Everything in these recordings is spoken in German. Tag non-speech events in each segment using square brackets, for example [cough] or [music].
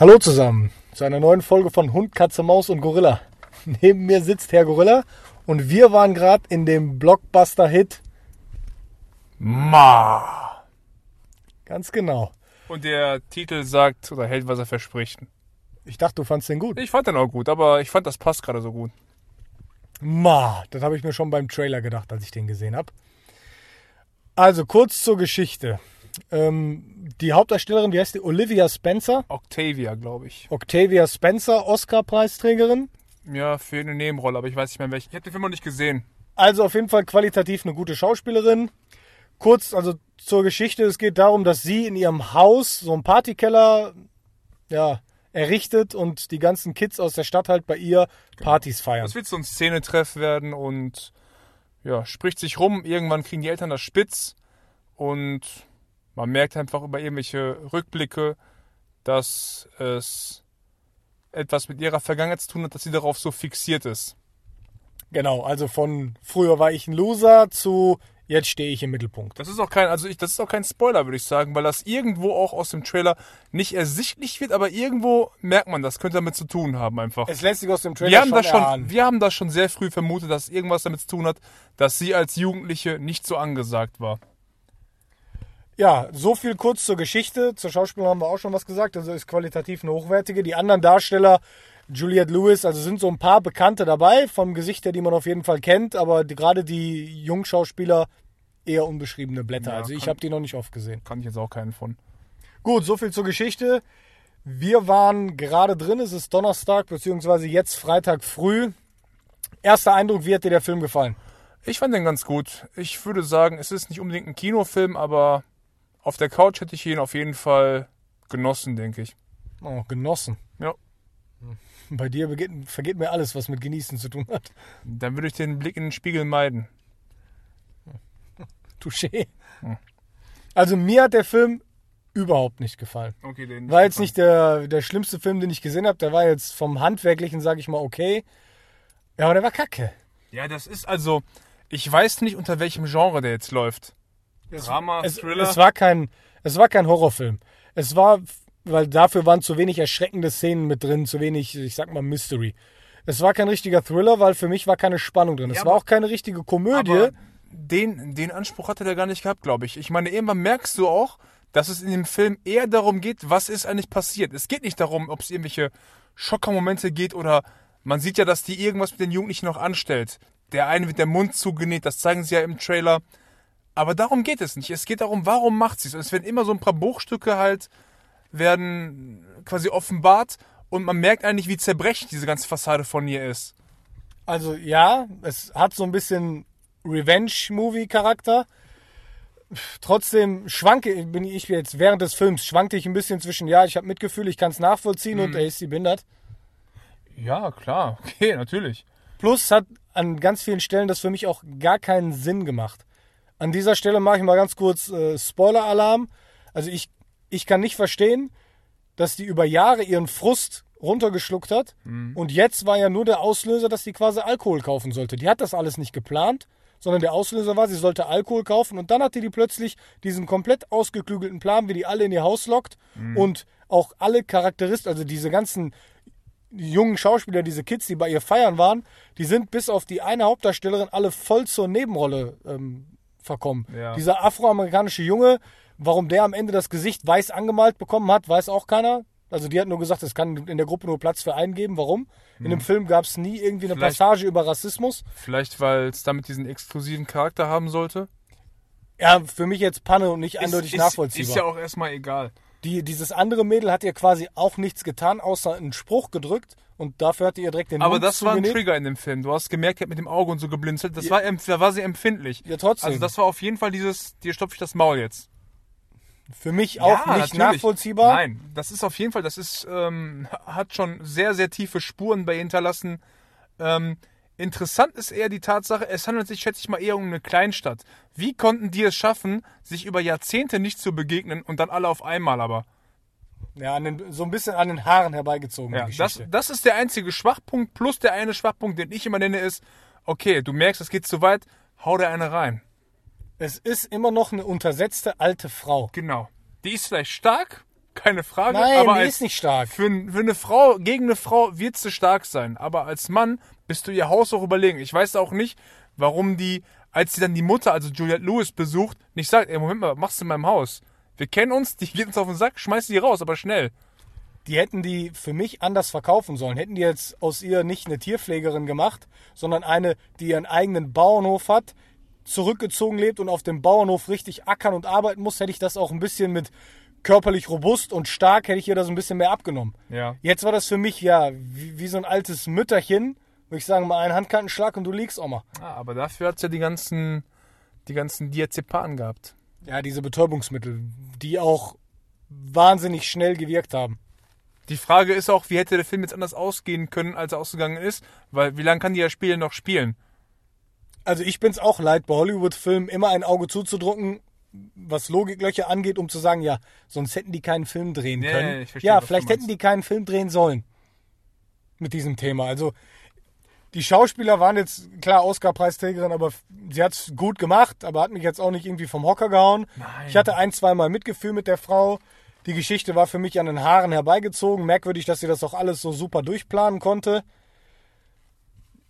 Hallo zusammen zu einer neuen Folge von Hund, Katze, Maus und Gorilla. [laughs] Neben mir sitzt Herr Gorilla und wir waren gerade in dem Blockbuster-Hit Ma. Ganz genau. Und der Titel sagt oder hält, was er verspricht. Ich dachte, du fandst den gut. Ich fand den auch gut, aber ich fand, das passt gerade so gut. Ma, das habe ich mir schon beim Trailer gedacht, als ich den gesehen habe. Also kurz zur Geschichte. Ähm, die Hauptdarstellerin, wie heißt die? Olivia Spencer. Octavia, glaube ich. Octavia Spencer, Oscar-Preisträgerin. Ja, für eine Nebenrolle, aber ich weiß nicht mehr welche. Ich habe den Film noch nicht gesehen. Also auf jeden Fall qualitativ eine gute Schauspielerin. Kurz, also zur Geschichte, es geht darum, dass sie in ihrem Haus so einen Partykeller ja, errichtet und die ganzen Kids aus der Stadt halt bei ihr Partys feiern. Es wird so ein Szenetreff werden und ja, spricht sich rum. Irgendwann kriegen die Eltern das spitz und man merkt einfach über irgendwelche Rückblicke, dass es etwas mit ihrer Vergangenheit zu tun hat, dass sie darauf so fixiert ist. Genau, also von früher war ich ein Loser zu jetzt stehe ich im Mittelpunkt. Das ist auch kein, also ich, das ist auch kein Spoiler, würde ich sagen, weil das irgendwo auch aus dem Trailer nicht ersichtlich wird, aber irgendwo merkt man, das könnte damit zu tun haben einfach. Es lässt sich aus dem Trailer wir haben schon das schon, erahnen. wir haben das schon sehr früh vermutet, dass irgendwas damit zu tun hat, dass sie als Jugendliche nicht so angesagt war. Ja, so viel kurz zur Geschichte. Zur Schauspielerin haben wir auch schon was gesagt. Also ist qualitativ eine hochwertige. Die anderen Darsteller, Juliette Lewis, also sind so ein paar Bekannte dabei, vom Gesicht her, die man auf jeden Fall kennt. Aber die, gerade die Jungschauspieler eher unbeschriebene Blätter. Ja, also ich habe die noch nicht oft gesehen. Kann ich jetzt auch keinen von. Gut, so viel zur Geschichte. Wir waren gerade drin. Es ist Donnerstag, beziehungsweise jetzt Freitag früh. Erster Eindruck, wie hat dir der Film gefallen? Ich fand den ganz gut. Ich würde sagen, es ist nicht unbedingt ein Kinofilm, aber auf der Couch hätte ich ihn auf jeden Fall genossen, denke ich. Oh, genossen. Ja. Bei dir begeht, vergeht mir alles, was mit Genießen zu tun hat. Dann würde ich den Blick in den Spiegel meiden. [laughs] Touché. Also mir hat der Film überhaupt nicht gefallen. Okay, den War jetzt nicht der, der schlimmste Film, den ich gesehen habe. Der war jetzt vom Handwerklichen, sage ich mal, okay. Ja, aber der war kacke. Ja, das ist also. Ich weiß nicht, unter welchem Genre der jetzt läuft. Drama, Es, Thriller. es, war kein, es war kein Horrorfilm. Es war, weil dafür waren zu wenig erschreckende Szenen mit drin, zu wenig, ich sag mal, Mystery. Es war kein richtiger Thriller, weil für mich war keine Spannung drin. Es Ja, war auch keine richtige Komödie. Aber den, den Anspruch hatte der gar nicht gehabt, glaube ich. Ich meine, irgendwann merkst du auch, dass es in dem Film eher darum geht, was ist eigentlich passiert. Es geht nicht darum, ob es irgendwelche Schockermomente geht oder man sieht ja, dass die irgendwas mit den Jugendlichen noch anstellt. Der eine wird der Mund zugenäht, das zeigen sie ja im Trailer. Aber darum geht es nicht. Es geht darum, warum macht sie es. Und es werden immer so ein paar Bruchstücke halt, werden quasi offenbart und man merkt eigentlich, wie zerbrechlich diese ganze Fassade von ihr ist. Also ja, es hat so ein bisschen Revenge-Movie-Charakter. Trotzdem schwanke bin ich jetzt während des Films schwankte ich ein bisschen zwischen ja, ich habe Mitgefühl, ich kann es nachvollziehen und er ist sie behindert. Ja, klar. [laughs] Okay, natürlich. Plus hat an ganz vielen Stellen das für mich auch gar keinen Sinn gemacht. An dieser Stelle mache ich mal ganz kurz äh, Spoiler-Alarm. Also ich, ich kann nicht verstehen, dass die über Jahre ihren Frust runtergeschluckt hat. Und jetzt war ja nur der Auslöser, dass sie quasi Alkohol kaufen sollte. Die hat das alles nicht geplant, sondern der Auslöser war, sie sollte Alkohol kaufen. Und dann hatte die plötzlich diesen komplett ausgeklügelten Plan, wie die alle in ihr Haus lockt. Und auch alle Charakteristen, also diese ganzen die jungen Schauspieler, diese Kids, die bei ihr feiern waren, die sind bis auf die eine Hauptdarstellerin alle voll zur Nebenrolle ähm, verkommen. Ja. Dieser afroamerikanische Junge, warum der am Ende das Gesicht weiß angemalt bekommen hat, weiß auch keiner. Also die hat nur gesagt, es kann in der Gruppe nur Platz für einen geben. Warum? In dem Film gab es nie irgendwie eine Hm. Vielleicht- Passage über Rassismus. Vielleicht, weil es damit diesen exklusiven Charakter haben sollte. Ja, für mich jetzt Panne und nicht eindeutig ist, nachvollziehbar. Ist ja auch erstmal egal. Die, dieses andere Mädel hat ihr quasi auch nichts getan, außer einen Spruch gedrückt und dafür hat ihr direkt den Aber das war ein. Trigger in dem Film. Du hast gemerkt, er hat mit dem Auge und so geblinzelt. Das war, empf- da war sie empfindlich. Ja, trotzdem. Also das war auf jeden Fall dieses, dir stopfe ich das Maul jetzt. Für mich auch Ja, nicht natürlich. nachvollziehbar. Nein, das ist auf jeden Fall, das ist, ähm, hat schon sehr, sehr tiefe Spuren bei ihr hinterlassen. Ähm, interessant ist eher die Tatsache, es handelt sich, schätze ich mal, eher um eine Kleinstadt. Wie konnten die es schaffen, sich über Jahrzehnte nicht zu begegnen und dann alle auf einmal aber? Ja, an den, so ein bisschen an den Haaren herbeigezogen, Ja, das, das ist der einzige Schwachpunkt, plus der eine Schwachpunkt, den ich immer nenne, ist, okay, du merkst, es geht zu weit, hau dir eine rein. es ist immer noch eine untersetzte alte Frau. Genau. Die ist vielleicht stark, keine Frage. Nein, aber die als, ist nicht stark. Für, für eine Frau, gegen eine Frau wird sie stark sein. Aber als Mann bist du ihr Haus auch überlegen. Ich weiß auch nicht, warum die, als sie dann die Mutter, also Juliette Lewis, besucht, nicht sagt, ey, Moment mal, was machst du in meinem Haus? Wir kennen uns, die geht uns auf den Sack, schmeiß die raus, aber schnell. Die hätten die für mich anders verkaufen sollen. Hätten die jetzt aus ihr nicht eine Tierpflegerin gemacht, sondern eine, die ihren eigenen Bauernhof hat, zurückgezogen lebt und auf dem Bauernhof richtig ackern und arbeiten muss, hätte ich das auch ein bisschen mit körperlich robust und stark, hätte ich ihr das ein bisschen mehr abgenommen. Ja. Jetzt war das für mich ja wie, wie so ein altes Mütterchen, wo ich sagen mal einen Handkantenschlag und du liegst auch mal. Ah, aber dafür hat's ja die ganzen, die ganzen Diazepan gehabt. Ja, diese Betäubungsmittel, die auch wahnsinnig schnell gewirkt haben. Die Frage ist auch, wie hätte der Film jetzt anders ausgehen können, als er ausgegangen ist? Weil wie lange kann die ja Spiele noch spielen? Also ich bin's auch leid, bei Hollywood-Filmen immer ein Auge zuzudrücken, was Logiklöcher angeht, um zu sagen, ja, sonst hätten die keinen Film drehen Nee, können. verstehe, ja, vielleicht hätten die keinen Film drehen sollen mit diesem Thema. Also die Schauspieler waren jetzt klar Oscar-Preisträgerin, aber sie hat's gut gemacht, aber hat mich jetzt auch nicht irgendwie vom Hocker gehauen. Nein. Ich hatte ein, zweimal Mitgefühl mit der Frau. Die Geschichte war für mich an den Haaren herbeigezogen. Merkwürdig, dass sie das auch alles so super durchplanen konnte.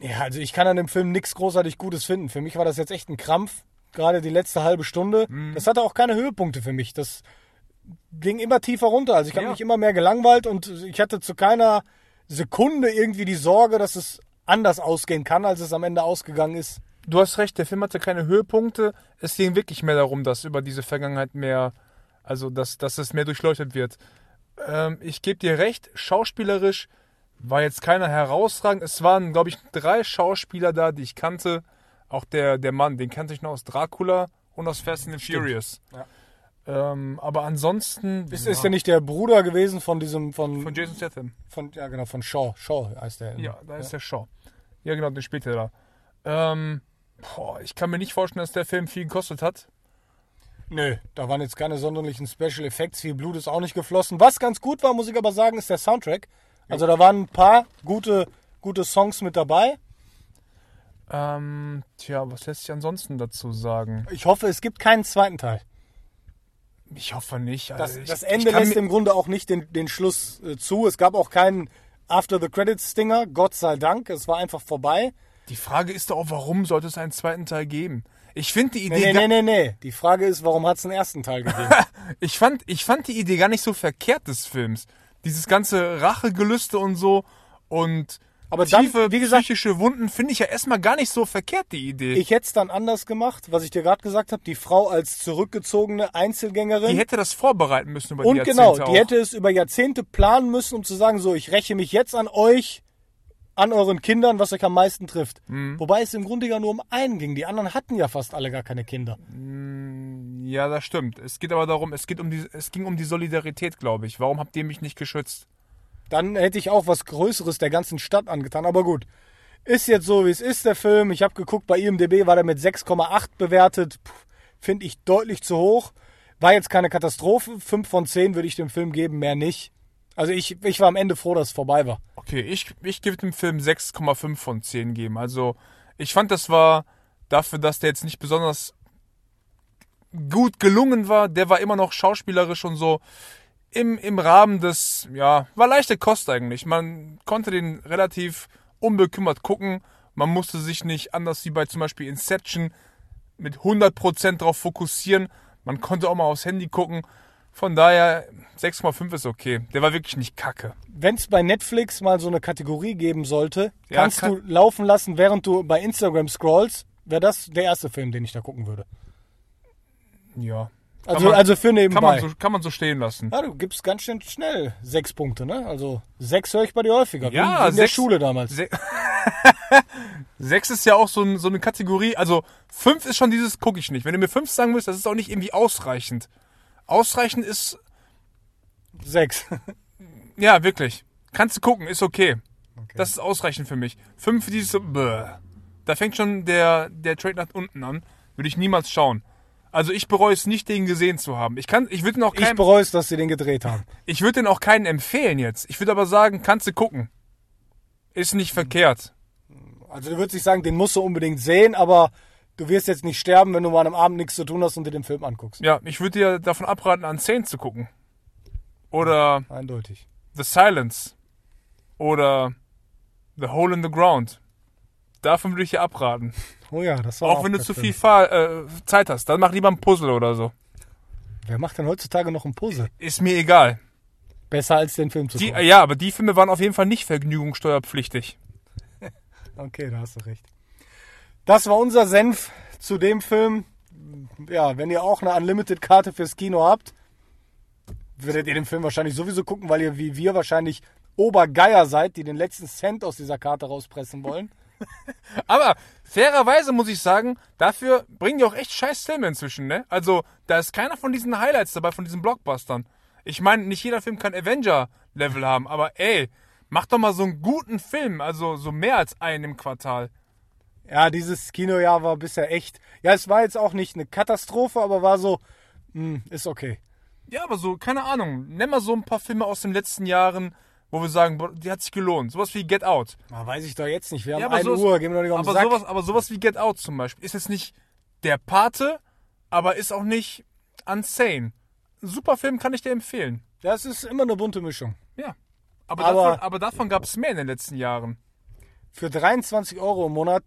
Ja, also ich kann an dem Film nichts großartig Gutes finden. Für mich war das jetzt echt ein Krampf. Gerade die letzte halbe Stunde. Mhm. Das hatte auch keine Höhepunkte für mich. Das ging immer tiefer runter. Also ich habe Ja. mich immer mehr gelangweilt und ich hatte zu keiner Sekunde irgendwie die Sorge, dass es anders ausgehen kann, als es am Ende ausgegangen ist. Du hast recht, der Film hatte keine Höhepunkte. Es ging wirklich mehr darum, dass über diese Vergangenheit mehr, also dass, dass es mehr durchleuchtet wird. Ähm, ich gebe dir recht, schauspielerisch war jetzt keiner herausragend. Es waren, glaube ich, drei Schauspieler da, die ich kannte. Auch der, der Mann, den kannte ich noch aus Dracula und aus Fast and the Furious. Ja. Ähm, aber ansonsten. Ist, ja, ist ja nicht der Bruder gewesen von diesem, von, von Jason Statham. von ja genau, von Shaw. Shaw heißt der. Ja, da ist der Shaw. Ja, genau, den spielt er da. Ähm, boah, ich kann mir nicht vorstellen, dass der Film viel gekostet hat. Nö, da waren jetzt keine sonderlichen Special Effects. Viel Blut ist auch nicht geflossen. Was ganz gut war, muss ich aber sagen, ist der Soundtrack. Also da waren ein paar gute, gute Songs mit dabei. Ähm, tja, was lässt sich ansonsten dazu sagen? Ich hoffe, es gibt keinen zweiten Teil. Ich hoffe nicht. Das, Also ich, das ich Ende kann lässt im Grunde auch nicht den, den Schluss äh, zu. Es gab auch keinen After the Credits Stinger, Gott sei Dank. Es war einfach vorbei. Die Frage ist doch auch, warum sollte es einen zweiten Teil geben? Ich finde die Nee, Idee, nee, ga- nee, nee, nee. Die Frage ist, warum hat es einen ersten Teil gegeben? [laughs] ich fand, ich fand die Idee gar nicht so verkehrt des Films. Dieses ganze Rachegelüste und so und Aber dann, tiefe wie gesagt, psychische Wunden finde ich ja erstmal gar nicht so verkehrt, die Idee. ich hätte es dann anders gemacht, was ich dir gerade gesagt habe. Die Frau als zurückgezogene Einzelgängerin. die hätte das vorbereiten müssen über Und die genau, Jahrzehnte die auch. hätte es über Jahrzehnte planen müssen, um zu sagen, so, ich räche mich jetzt an euch, an euren Kindern, was euch am meisten trifft. Mhm. Wobei es im Grunde ja nur um einen ging. Die anderen hatten ja fast alle gar keine Kinder. Ja, das stimmt. Es geht aber darum, es geht um die, es ging um die Solidarität, glaube ich. Warum habt ihr mich nicht geschützt? Dann hätte ich auch was Größeres der ganzen Stadt angetan. Aber gut, ist jetzt so, wie es ist, der Film. Ich habe geguckt, bei IMDB war der mit 6,8 bewertet. Finde ich deutlich zu hoch. War jetzt keine Katastrophe. 5 von 10 würde ich dem Film geben, mehr nicht. Also ich, ich war am Ende froh, dass es vorbei war. Okay, ich, ich gebe dem Film 6,5 von 10 geben. Also, ich fand, das war dafür, dass der jetzt nicht besonders gut gelungen war. Der war immer noch schauspielerisch und so im, im Rahmen des, ja, war leichte Kost eigentlich. Man konnte den relativ unbekümmert gucken. Man musste sich nicht anders wie bei zum Beispiel Inception mit 100% drauf fokussieren. Man konnte auch mal aufs Handy gucken. Von daher 6,5 ist okay. Der war wirklich nicht kacke. Wenn es bei Netflix mal so eine Kategorie geben sollte, Ja, kannst kann- du laufen lassen, während du bei Instagram scrollst, wäre das der erste Film, den ich da gucken würde. Ja. Also, man- also für Kann nebenbei. man, so, kann man so stehen lassen. ja, du gibst ganz schön schnell sechs Punkte, ne? Also sechs höre ich bei dir häufiger. Ja, wie in der sechs- Schule damals. Se [laughs] Sechs ist ja auch so, ein, so eine Kategorie. Also fünf ist schon dieses gucke ich nicht. Wenn du mir fünf sagen willst, das ist auch nicht irgendwie ausreichend. Ausreichend ist, Sechs. [laughs] ja, wirklich. Kannst du gucken, ist okay. Das ist ausreichend für mich. Fünf, dieses bäh. Da fängt schon der, der Trade nach unten an. Würde ich niemals schauen. Also ich bereue es nicht, den gesehen zu haben. Ich kann, ich würde den auch Ich bereue es, dass sie den gedreht haben. ich würde den auch keinen empfehlen jetzt. Ich würde aber sagen, kannst du gucken. Ist nicht verkehrt. Also du würdest nicht sagen, den musst du unbedingt sehen, aber du wirst jetzt nicht sterben, wenn du mal an einem Abend nichts zu tun hast und dir den Film anguckst. Ja, ich würde dir davon abraten, an 10 zu gucken. Oder Eindeutig. The Silence. Oder The Hole in the Ground. Davon würde ich dir abraten. Oh ja, das war Auch wenn du zu viel Fahr äh, Zeit hast. Dann mach lieber ein Puzzle oder so. Wer macht denn heutzutage noch ein Puzzle? Ist mir egal. Besser als den Film zu Die, gucken. ja, aber die Filme waren auf jeden Fall nicht vergnügungssteuerpflichtig. [laughs] Okay, da hast du recht. Das war unser Senf zu dem Film. Ja, wenn ihr auch eine Unlimited-Karte fürs Kino habt, werdet ihr den Film wahrscheinlich sowieso gucken, weil ihr wie wir wahrscheinlich Obergeier seid, die den letzten Cent aus dieser Karte rauspressen wollen. Aber fairerweise muss ich sagen, dafür bringen die auch echt scheiß Filme inzwischen, ne? Also, da ist keiner von diesen Highlights dabei, von diesen Blockbustern. Ich meine, nicht jeder Film kann Avenger-Level haben, aber ey, mach doch mal so einen guten Film, also so mehr als einen im Quartal. Ja, dieses Kinojahr war bisher echt. Ja, es war jetzt auch nicht eine Katastrophe, aber war so, hm, ist okay. Ja, aber so, keine Ahnung, nenn mal so ein paar Filme aus den letzten Jahren, wo wir sagen, boah, die hat sich gelohnt. Sowas wie Get Out. Na, weiß ich doch jetzt nicht. Wir haben Ja, aber 1 sowas- Uhr, gehen wir doch nicht auf den Aber Sack. sowas, aber sowas wie Get Out zum Beispiel ist jetzt nicht der Pate, aber ist auch nicht insane. Ein super Film kann ich dir empfehlen. Das ist immer eine bunte Mischung. Ja. Aber, Aber- davon, aber davon gab es mehr in den letzten Jahren. Für 23 Euro im Monat,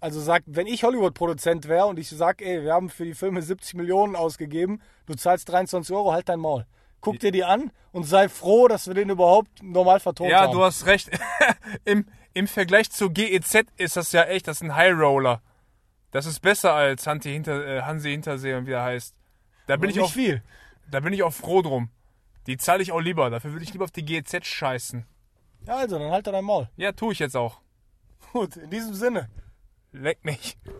also sagt, wenn ich Hollywood-Produzent wäre und ich sag, ey, wir haben für die Filme 70 Millionen ausgegeben, du zahlst 23 Euro, halt dein Maul. Guck dir die an und sei froh, dass wir den überhaupt normal vertont Ja, haben. du hast recht. [laughs] Im, Im Vergleich zu GEZ ist das ja echt, das ist ein High Roller. Das ist besser als Hansi, Hinter, äh, Hansi Hintersee und wie er heißt. Da bin, ich nicht auch, viel. da bin ich auch froh drum. Die zahle ich auch lieber. Dafür würde ich lieber auf die GEZ scheißen. Ja, also, dann halt dein Maul. Ja, tue ich jetzt auch. Gut, in diesem Sinne. Leck mich.